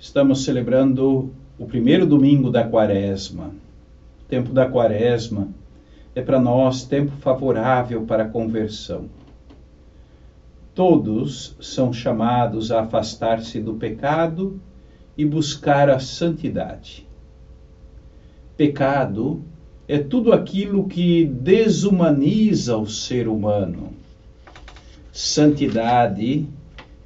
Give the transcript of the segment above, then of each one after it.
Estamos celebrando o primeiro domingo da quaresma. O tempo da quaresma é para nós tempo favorável para a conversão. Todos são chamados a afastar-se do pecado e buscar a santidade. Pecado é tudo aquilo que desumaniza o ser humano. Santidade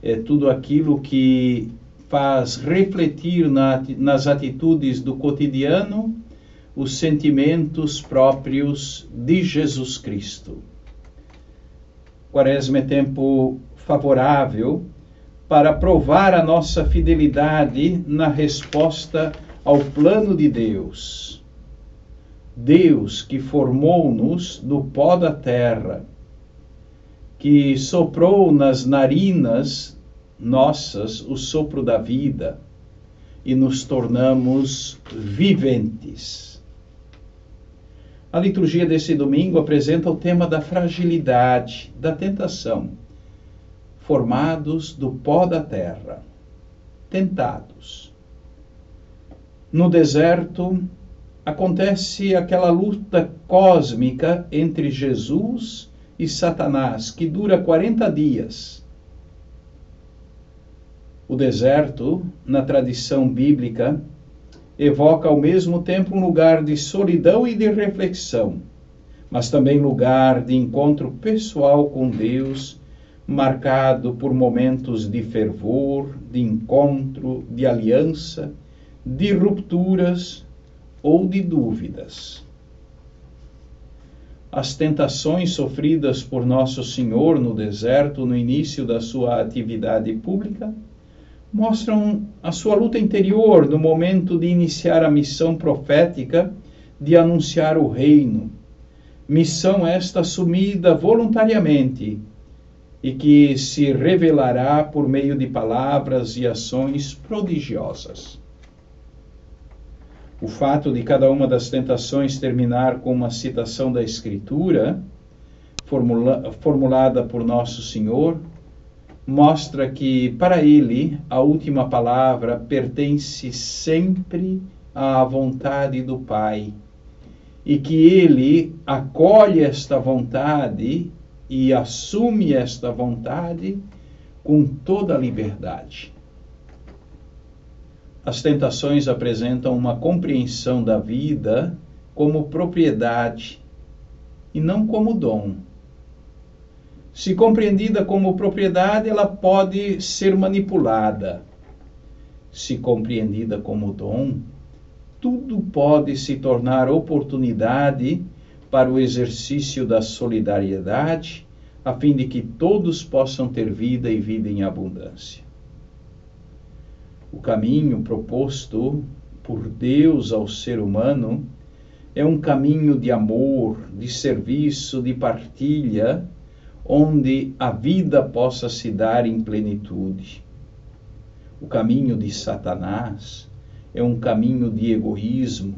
é tudo aquilo que faz refletir na, nas atitudes do cotidiano os sentimentos próprios de Jesus Cristo. Quaresma é tempo favorável para provar a nossa fidelidade na resposta ao plano de Deus. Deus que formou-nos do pó da terra, que soprou nas narinas nossas o sopro da vida e nos tornamos viventes. A liturgia desse domingo apresenta o tema da fragilidade, da tentação, formados do pó da terra, tentados. No deserto acontece aquela luta cósmica entre Jesus e Satanás, que dura 40 dias o deserto, na tradição bíblica, evoca ao mesmo tempo um lugar de solidão e de reflexão, mas também lugar de encontro pessoal com Deus, marcado por momentos de fervor, de encontro, de aliança, de rupturas ou de dúvidas. As tentações sofridas por Nosso Senhor no deserto no início da sua atividade pública mostram a sua luta interior no momento de iniciar a missão profética de anunciar o reino. Missão esta assumida voluntariamente e que se revelará por meio de palavras e ações prodigiosas. O fato de cada uma das tentações terminar com uma citação da Escritura, formula, formulada por Nosso Senhor, mostra que para ele a última palavra pertence sempre à vontade do Pai e que ele acolhe esta vontade e assume esta vontade com toda a liberdade. As tentações apresentam uma compreensão da vida como propriedade e não como dom. Se compreendida como propriedade, ela pode ser manipulada. Se compreendida como dom, tudo pode se tornar oportunidade para o exercício da solidariedade, a fim de que todos possam ter vida e vida em abundância. O caminho proposto por Deus ao ser humano é um caminho de amor, de serviço, de partilha onde a vida possa se dar em plenitude. O caminho de Satanás é um caminho de egoísmo,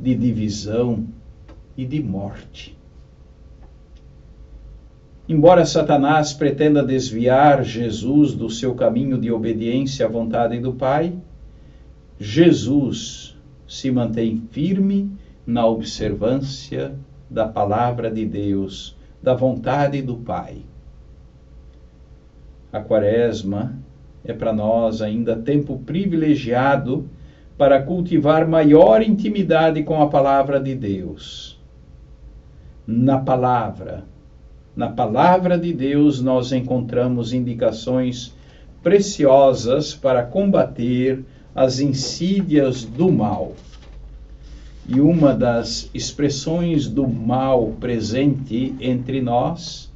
de divisão e de morte. Embora Satanás pretenda desviar Jesus do seu caminho de obediência à vontade do Pai, Jesus se mantém firme na observância da palavra de Deus da vontade do Pai. A Quaresma é para nós ainda tempo privilegiado para cultivar maior intimidade com a palavra de Deus. Na palavra, na palavra de Deus, nós encontramos indicações preciosas para combater as insídias do mal. E uma das expressões do mal presente entre nós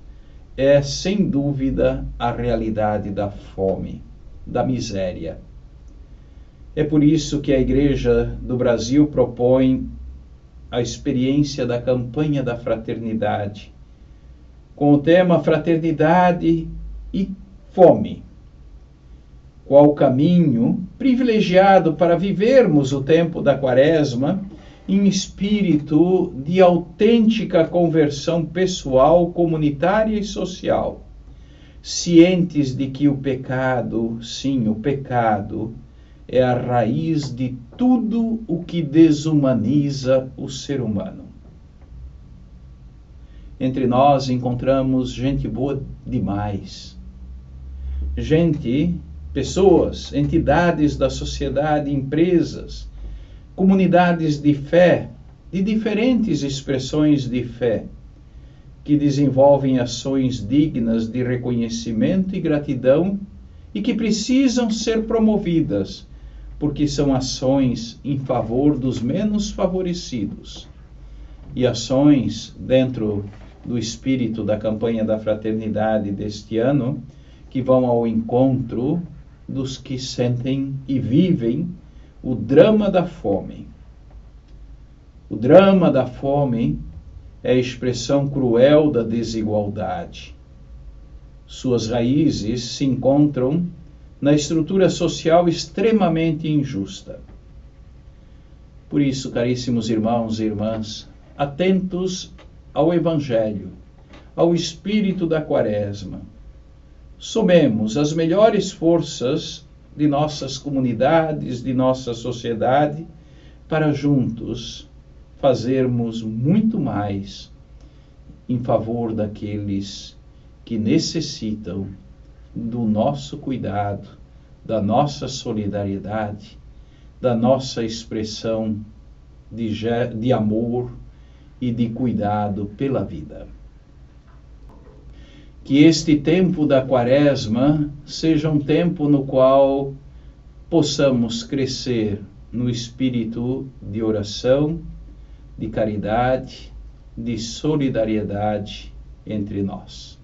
é, sem dúvida, a realidade da fome, da miséria. É por isso que a Igreja do Brasil propõe a experiência da campanha da fraternidade, com o tema Fraternidade e Fome. Qual o caminho privilegiado para vivermos o tempo da Quaresma? Em espírito de autêntica conversão pessoal, comunitária e social, cientes de que o pecado, sim, o pecado, é a raiz de tudo o que desumaniza o ser humano. Entre nós encontramos gente boa demais. Gente, pessoas, entidades da sociedade, empresas, comunidades de fé, de diferentes expressões de fé, que desenvolvem ações dignas de reconhecimento e gratidão e que precisam ser promovidas, porque são ações em favor dos menos favorecidos. E ações dentro do espírito da campanha da fraternidade deste ano, que vão ao encontro dos que sentem e vivem o drama da fome. O drama da fome é a expressão cruel da desigualdade. Suas raízes se encontram na estrutura social extremamente injusta. Por isso, caríssimos irmãos e irmãs, atentos ao Evangelho, ao espírito da Quaresma. Somemos as melhores forças de nossas comunidades, de nossa sociedade, para juntos fazermos muito mais em favor daqueles que necessitam do nosso cuidado, da nossa solidariedade, da nossa expressão de, de amor, e de cuidado pela vida. Que este tempo da Quaresma seja um tempo no qual possamos crescer no espírito de oração, de caridade, de solidariedade entre nós.